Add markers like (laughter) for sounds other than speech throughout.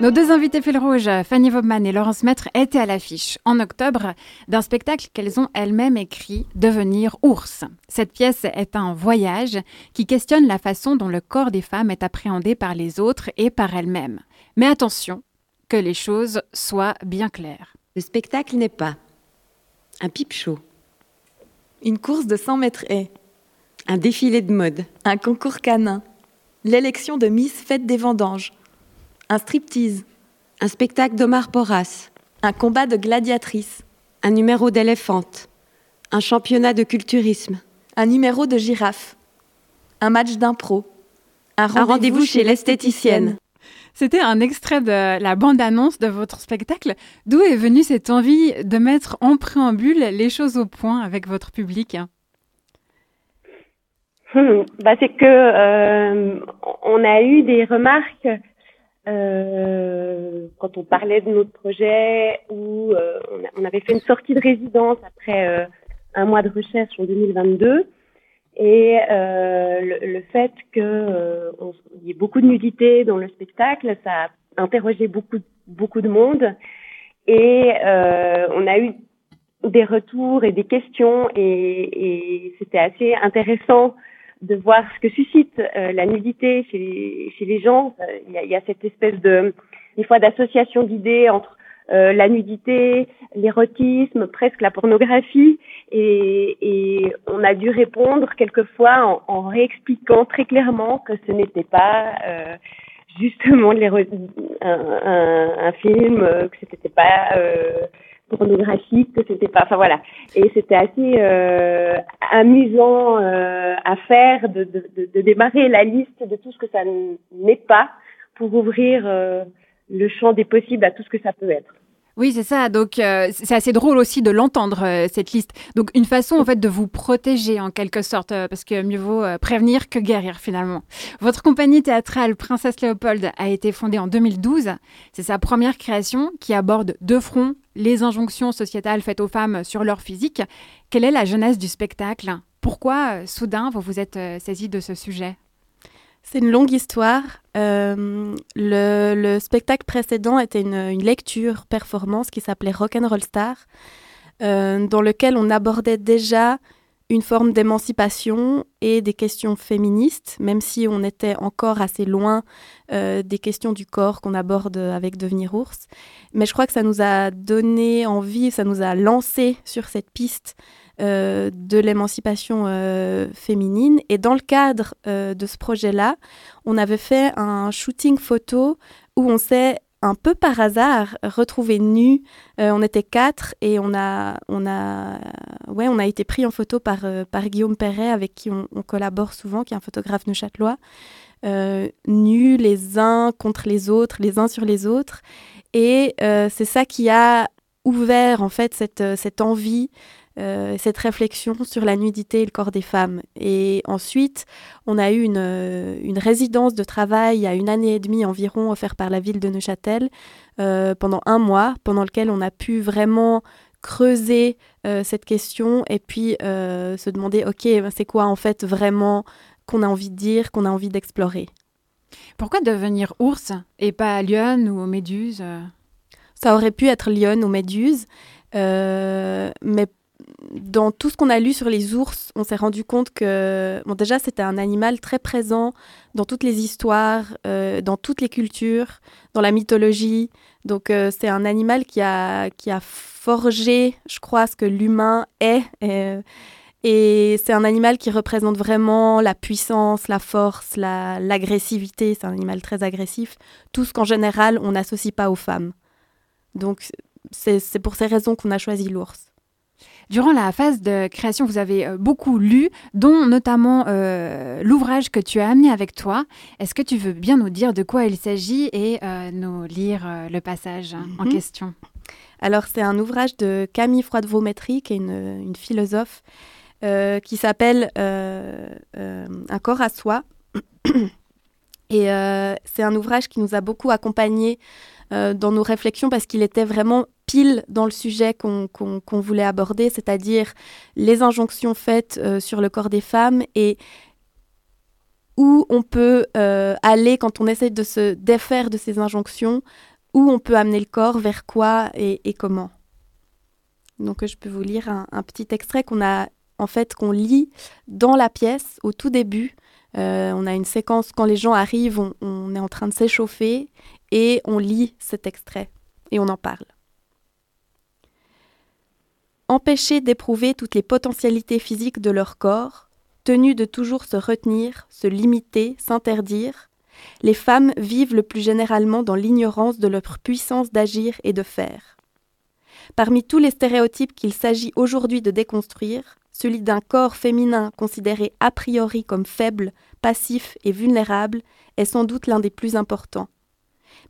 Nos deux invités fil rouge, Fanny Vobman et Laurence Maître, étaient à l'affiche en octobre d'un spectacle qu'elles ont elles-mêmes écrit, Devenir ours. Cette pièce est un voyage qui questionne la façon dont le corps des femmes est appréhendé par les autres et par elles-mêmes. Mais attention, que les choses soient bien claires. Le spectacle n'est pas un pipe show, une course de 100 mètres haies, un défilé de mode, un concours canin, l'élection de Miss Fête des Vendanges un striptease, un spectacle d'Omar Porras, un combat de gladiatrices, un numéro d'éléphante, un championnat de culturisme, un numéro de girafe, un match d'impro, un rendez-vous chez l'esthéticienne. C'était un extrait de la bande-annonce de votre spectacle. D'où est venue cette envie de mettre en préambule les choses au point avec votre public? Hmm, bah C'est que euh, on a eu des remarques euh, quand on parlait de notre projet où euh, on, avait fait une sortie de résidence après euh, un mois de recherche en 2022 et le, le, fait que il y ait beaucoup de nudité dans le spectacle, ça a interrogé beaucoup beaucoup de monde. Et on a eu des retours et des questions et, et c'était assez intéressant de voir ce que suscite euh, la nudité chez les, chez les gens. Euh, il y, a, y, a, cette espèce de, des fois, d'association d'idées entre euh, la nudité, l'érotisme, presque la pornographie, et, et, on a dû répondre quelquefois en, en réexpliquant très clairement que ce n'était pas justement un, un, un, film, que ce n'était pas pornographique, que c'était pas, enfin voilà. Et c'était assez euh, amusant euh, à faire de, de, de, démarrer la liste de tout ce que ça n'est pas pour ouvrir euh, le champ des possibles à tout ce que ça peut être. Oui, c'est ça. Donc, euh, c'est assez drôle aussi de l'entendre, euh, cette liste. Donc, une façon, en fait, de vous protéger, en quelque sorte, euh, parce que mieux vaut prévenir que guérir, finalement. Votre compagnie théâtrale Princesse Léopold a été fondée en 2012. C'est sa première création qui aborde deux fronts, les injonctions sociétales faites aux femmes sur leur physique. Quelle est la jeunesse du spectacle? Pourquoi, soudain, vous vous êtes saisi de ce sujet? C'est une longue histoire. Euh, le, spectacle précédent était une, lecture performance qui s'appelait Rock'n'Roll Star, euh, dans lequel on abordait déjà une forme d'émancipation et des questions féministes, même si on était encore assez loin euh, des questions du corps qu'on aborde avec Devenir ours. Mais je crois que ça nous a donné envie, ça nous a lancé sur cette piste euh, de l'émancipation euh, féminine. Et dans le cadre euh, de ce projet-là, on avait fait un shooting photo où on s'est un peu par hasard retrouvé nus. on était quatre et on a, on a, ouais, on a été pris en photo par, par Guillaume Perret, avec qui on, collabore souvent, qui est un photographe neuchâtelois, nus les uns contre les autres, les uns sur les autres. Et c'est ça qui a ouvert en fait cette, cette envie euh, cette réflexion sur la nudité et le corps des femmes. Et ensuite, on a eu une, euh, une, résidence de travail a une année et demie environ offerte par la ville de Neuchâtel euh, pendant un mois, pendant lequel on a pu vraiment creuser cette question et puis se demander, ok, ben, c'est quoi en fait vraiment qu'on a envie de dire, qu'on a envie d'explorer. Pourquoi devenir ours et pas lion ou méduse? Ça aurait pu être lion ou méduse, mais dans tout ce qu'on a lu sur les ours, on s'est rendu compte que, bon, déjà, c'était un animal très présent dans toutes les histoires, euh, dans toutes les cultures, dans la mythologie. Donc, euh, c'est un animal qui a, qui a forgé, je crois, ce que l'humain est. Euh, et c'est un animal qui représente vraiment la puissance, la force, l'agressivité. c'est un animal très agressif. Tout ce qu'en général, on n'associe pas aux femmes. Donc, c'est pour ces raisons qu'on a choisi l'ours. Durant la phase de création, vous avez euh, beaucoup lu, dont notamment euh, l'ouvrage que tu as amené avec toi. Est-ce que tu veux bien nous dire de quoi il s'agit et euh, nous lire le passage en mhm. question? Alors, c'est un ouvrage de Camille Froide-Vaumétry, qui est une, philosophe, qui s'appelle Un corps à soi. Et c'est un ouvrage qui nous a beaucoup accompagnés dans nos réflexions parce qu'il était vraiment dans le sujet qu'on voulait aborder, c'est-à-dire les injonctions faites euh, sur le corps des femmes et où on peut euh, aller quand on essaie de se défaire de ces injonctions où on peut amener le corps, vers quoi et, comment. Donc je peux vous lire un, petit extrait qu'on a en fait qu'on lit dans la pièce au tout début. Euh, on a une séquence quand les gens arrivent, on est en train de s'échauffer et on lit cet extrait et on en parle. Empêchés d'éprouver toutes les potentialités physiques de leur corps, tenus de toujours se retenir, se limiter, s'interdire, les femmes vivent le plus généralement dans l'ignorance de leur puissance d'agir et de faire. Parmi tous les stéréotypes qu'il s'agit aujourd'hui de déconstruire, celui d'un corps féminin considéré a priori comme faible, passif et vulnérable est sans doute l'un des plus importants.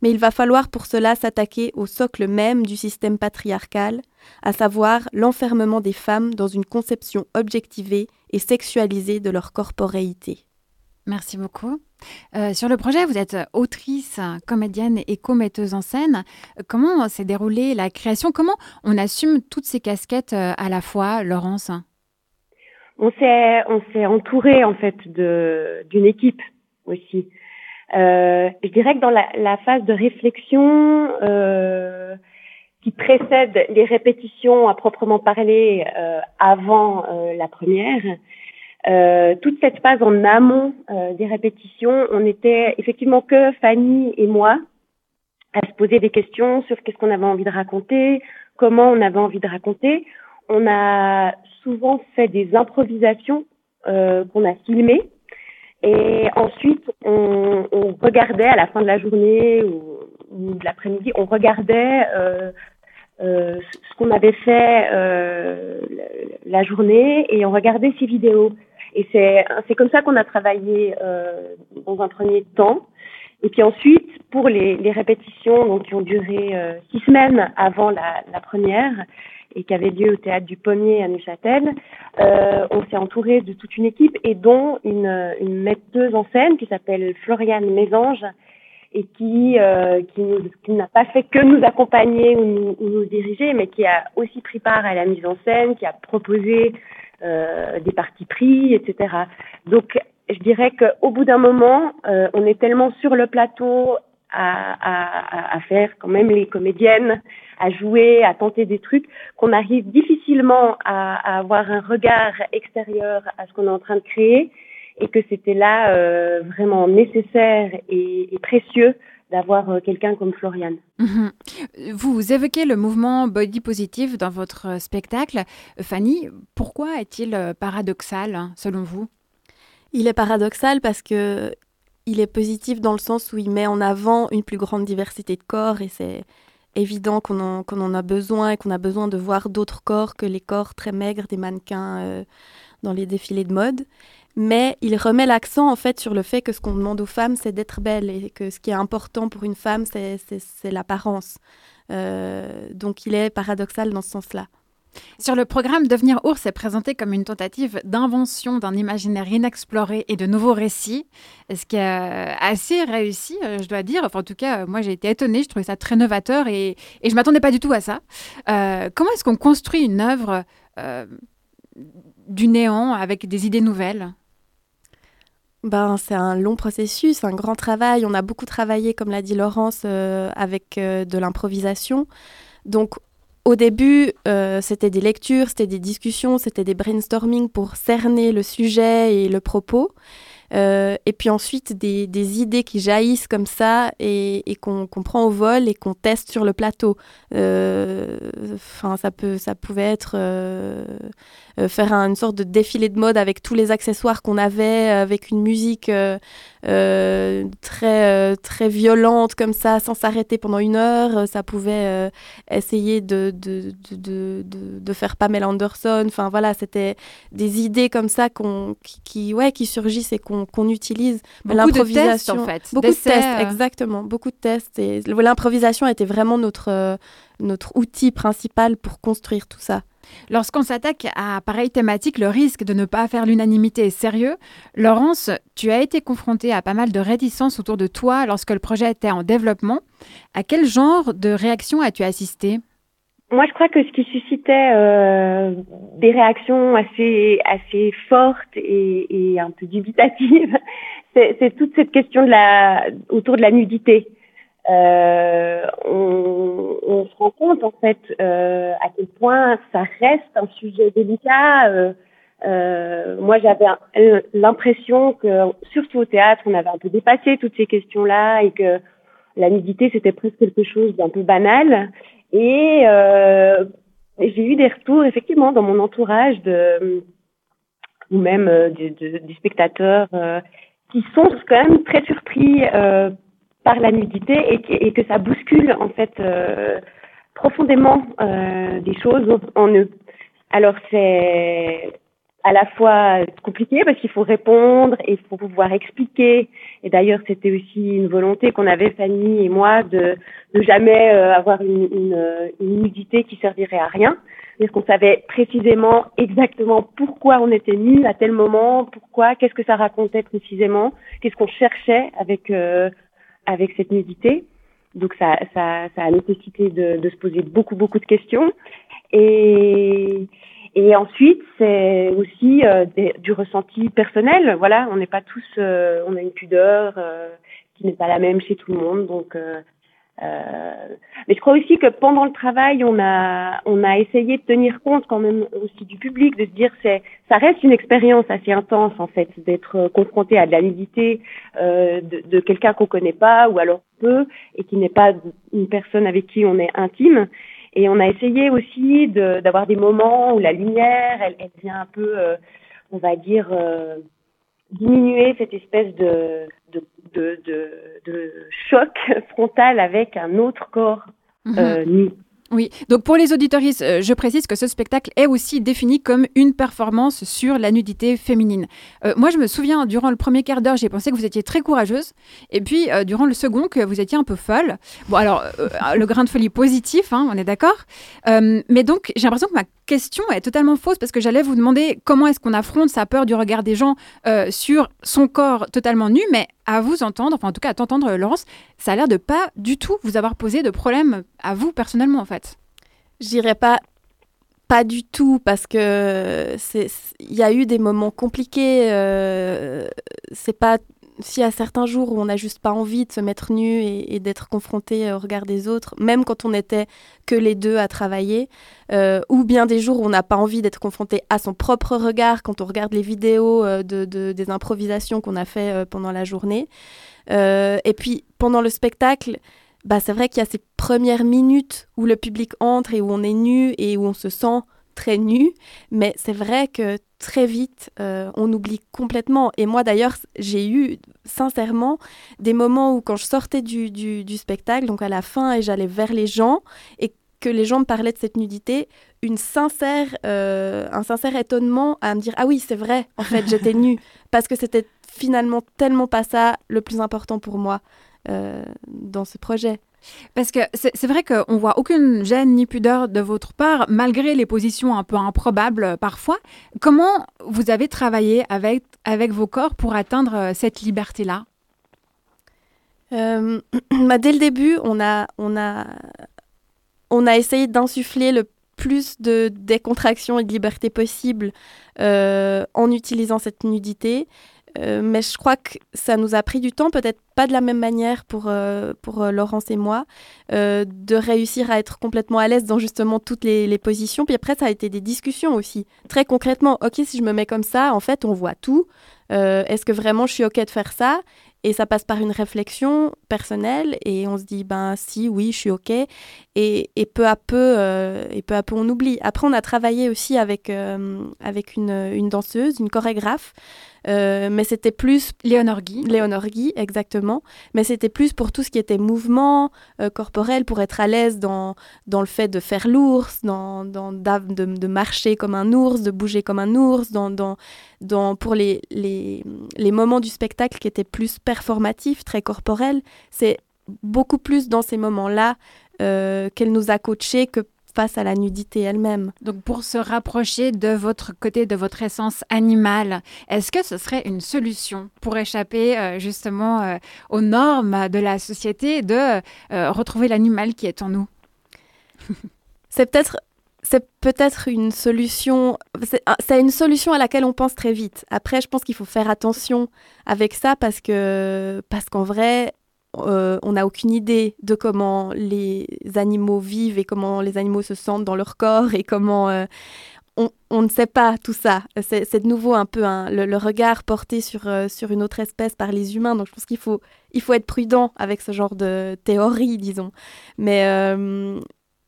Mais il va falloir pour cela s'attaquer au socle même du système patriarcal, à savoir l'enfermement des femmes dans une conception objectivée et sexualisée de leur corporéité. Merci beaucoup. Euh, sur le projet, vous êtes autrice, comédienne et co-metteuse en scène. Comment s'est déroulée la création? Comment on assume toutes ces casquettes euh, à la fois, Laurence? On s'est on s'est entouré en fait d'une équipe aussi. Euh, je dirais que dans la, la phase de réflexion euh, qui précède les répétitions à proprement parler euh, avant euh, la première, euh, toute cette phase en amont des répétitions, on était effectivement que Fanny et moi à se poser des questions sur qu'est-ce qu'on avait envie de raconter, comment on avait envie de raconter. On a souvent fait des improvisations qu'on a filmées et ensuite, on, on, regardait à la fin de la journée ou, de l'après-midi, on regardait euh, euh, ce qu'on avait fait euh, la journée et on regardait ces vidéos. Et c'est c'est comme ça qu'on a travaillé euh, dans un premier temps. Et puis ensuite, pour les, les répétitions donc, qui ont duré euh, six semaines avant la, la première, et qui avait lieu au théâtre du Pommier à Neuchâtel, euh, on s'est entouré de toute une équipe et dont une, une metteuse en scène qui s'appelle Floriane Mésange et qui, euh, qui, n'a pas fait que nous accompagner ou nous, ou nous, diriger, mais qui a aussi pris part à la mise en scène, qui a proposé euh, des parties pris, etc. Donc, je dirais qu'au bout d'un moment, euh, on est tellement sur le plateau à, à, à, faire quand même les comédiennes, à jouer, à tenter des trucs, qu'on arrive difficilement à, à, avoir un regard extérieur à ce qu'on est en train de créer, et que c'était là euh, vraiment nécessaire et, et précieux d'avoir euh, quelqu'un comme Floriane. Mhm. Vous évoquez le mouvement body positive dans votre spectacle. Fanny, pourquoi est-il paradoxal selon vous? Il est paradoxal parce que il est positif dans le sens où il met en avant une plus grande diversité de corps et c'est évident qu'on en, en, a besoin et qu'on a besoin de voir d'autres corps que les corps très maigres des mannequins euh, dans les défilés de mode. Mais il remet l'accent en fait sur le fait que ce qu'on demande aux femmes, c'est d'être belle et que ce qui est important pour une femme, c'est l'apparence. Euh, donc il est paradoxal dans ce sens-là. Sur le programme Devenir ours est présenté comme une tentative d'invention d'un imaginaire inexploré et de nouveaux récits, ce qui est euh, assez réussi, euh, je dois dire. Enfin, en tout cas, moi j'ai été étonnée, je trouvais ça très novateur et, je m'attendais pas du tout à ça. Euh, comment est-ce qu'on construit une œuvre du néant avec des idées nouvelles? Ben, c'est un long processus, un grand travail. On a beaucoup travaillé, comme l'a dit Laurence, avec de l'improvisation. Donc, au début, euh, c'était des lectures, c'était des discussions, c'était des brainstorming pour cerner le sujet et le propos. Euh, et puis ensuite, des, idées qui jaillissent comme ça et, qu'on prend au vol et qu'on teste sur le plateau. Euh, enfin, ça, peut, ça pouvait être euh, faire une sorte de défilé de mode avec tous les accessoires qu'on avait, avec une musique très, très violente comme ça, sans s'arrêter pendant une heure. Ça pouvait essayer de, de, de, de, faire Pamela Anderson. Enfin voilà, c'était des idées comme ça qu'on, qui, ouais, qui surgissent et qu'on, qu'on utilise. Beaucoup de tests en fait. Beaucoup de tests, exactement. Beaucoup de tests. Et l'improvisation était vraiment notre, notre outil principal pour construire tout ça. Lorsqu'on s'attaque à pareille thématique, le risque de ne pas faire l'unanimité est sérieux. Laurence, tu as été confrontée à pas mal de réticences autour de toi lorsque le projet était en développement. À quel genre de réaction as-tu assisté? Moi, je crois que ce qui suscitait euh, des réactions assez assez fortes et, et un peu dubitatives, (laughs) c'est toute cette question de la autour de la nudité. euh, on, on, se rend compte en fait euh, à quel point ça reste un sujet délicat. Euh, euh moi, j'avais l'impression que, surtout au théâtre, on avait un peu dépassé toutes ces questions-là et que la nudité c'était presque quelque chose d'un peu banal. Et euh, j'ai eu des retours effectivement dans mon entourage de ou même euh, du, du, spectateur qui sont quand même très surpris par la nudité et, et, que ça bouscule en fait euh, profondément euh, des choses en eux. Alors c'est à la fois compliqué parce qu'il faut répondre et il faut pouvoir expliquer. Et d'ailleurs, c'était aussi une volonté qu'on avait, Fanny et moi, de ne jamais euh, avoir une, une, une, nudité qui servirait à rien. Parce qu'on savait précisément exactement pourquoi on était nus à tel moment, pourquoi, qu'est-ce que ça racontait précisément, qu'est-ce qu'on cherchait avec euh, avec cette nudité. Donc ça, ça, ça a nécessité de, de, se poser beaucoup, beaucoup de questions. Et, et ensuite, c'est aussi euh, du ressenti personnel. Voilà, on n'est pas tous, euh, on a une pudeur euh, qui n'est pas la même chez tout le monde. Donc euh, mais je crois aussi que pendant le travail, on a, on a essayé de tenir compte quand même aussi du public, de se dire c'est, ça reste une expérience assez intense en fait, d'être confronté à de la nudité euh, de, de quelqu'un qu'on connaît pas ou alors peu et qui n'est pas une personne avec qui on est intime. Et on a essayé aussi d'avoir des moments où la lumière, elle, elle vient un peu, euh, on va dire, euh, diminuer cette espèce de, de, de, de, choc (laughs) frontal avec un autre corps mhm. euh, nu. Oui, donc pour les auditoristes, euh, je précise que ce spectacle est aussi défini comme une performance sur la nudité féminine. Euh, moi, je me souviens, durant le premier quart d'heure, j'ai pensé que vous étiez très courageuse, et puis euh, durant le second, que vous étiez un peu folle. Bon, alors, le grain de folie positif, hein, on est d'accord. mais donc, j'ai l'impression que ma question est totalement fausse, parce que j'allais vous demander comment est-ce qu'on affronte sa peur du regard des gens sur son corps totalement nu, mais à vous entendre, enfin en tout cas à t'entendre Laurence, ça a l'air de pas du tout vous avoir posé de problème à vous personnellement en fait. J'irai pas pas du tout parce que il y a eu des moments compliqués. Euh, c'est pas si à certains jours où on n'a juste pas envie de se mettre nu et, d'être confronté au regard des autres, même quand on n'était que les deux à travailler, euh, ou bien des jours où on n'a pas envie d'être confronté à son propre regard quand on regarde les vidéos euh, de, des improvisations qu'on a fait euh, pendant la journée. et puis pendant le spectacle, bah, c'est vrai qu'il y a ces premières minutes où le public entre et où on est nu et où on se sent très nu, mais c'est vrai que très vite, euh, on oublie complètement. Et moi d'ailleurs, j'ai eu sincèrement des moments où quand je sortais du, du, spectacle, donc à la fin, et j'allais vers les gens, et que les gens me parlaient de cette nudité, une sincère, euh, un sincère étonnement à me dire ah oui c'est vrai en fait j'étais (laughs) nue parce que c'était finalement tellement pas ça le plus important pour moi euh, dans ce projet. Parce que c'est vrai qu'on voit aucune gêne ni pudeur de votre part, malgré les positions un peu improbables euh, parfois. Comment vous avez travaillé avec, avec vos corps pour atteindre euh, cette liberté-là? (clears throat) Bah Dès le début, on a, on a, on a essayé d'insuffler le plus de décontraction et de liberté possible en utilisant cette nudité. Euh, mais je crois que ça nous a pris du temps, peut-être pas de la même manière pour, euh, pour euh, Laurence et moi, de réussir à être complètement à l'aise dans justement toutes les, positions. Puis après, ça a été des discussions aussi. Très concrètement, ok, si je me mets comme ça, en fait, on voit tout. Est-ce que vraiment je suis ok de faire ça? Et ça passe par une réflexion personnelle et on se dit ben si oui je suis ok et, et peu à peu et peu à peu on oublie. Après on a travaillé aussi avec avec une danseuse, une chorégraphe euh, mais c'était plus... Léonore Guy. Léonore Guy, exactement. Mais c'était plus pour tout ce qui était mouvement euh, corporel, pour être à l'aise dans, dans le fait de faire l'ours, dans, dans de, de, marcher comme un ours, de bouger comme un ours, dans, dans, dans, pour les, les, les moments du spectacle qui étaient plus performatifs, très corporels. C'est beaucoup plus dans ces moments-là euh, qu'elle nous a coachés que face à la nudité elle-même. Donc pour se rapprocher de votre côté, de votre essence animale, est-ce que ce serait une solution pour échapper euh, justement euh, aux normes de la société de euh, retrouver l'animal qui est en nous? (laughs) C'est peut-être c'est peut-être une solution, c'est une solution à laquelle on pense très vite. Après, je pense qu'il faut faire attention avec ça parce que parce qu'en vrai, on n'a aucune idée de comment les animaux vivent et comment les animaux se sentent dans leur corps et comment on, ne sait pas tout ça. C'est de nouveau un peu le, regard porté sur, euh, sur une autre espèce par les humains. Donc je pense qu'il faut, il faut être prudent avec ce genre de théorie, disons. Mais, euh,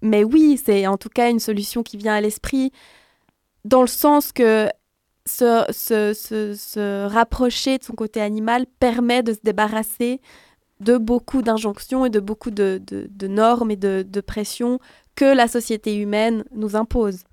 mais oui, c'est en tout cas une solution qui vient à l'esprit dans le sens que se, se, rapprocher de son côté animal permet de se débarrasser de beaucoup d'injonctions et de beaucoup de, normes et de, pressions que la société humaine nous impose.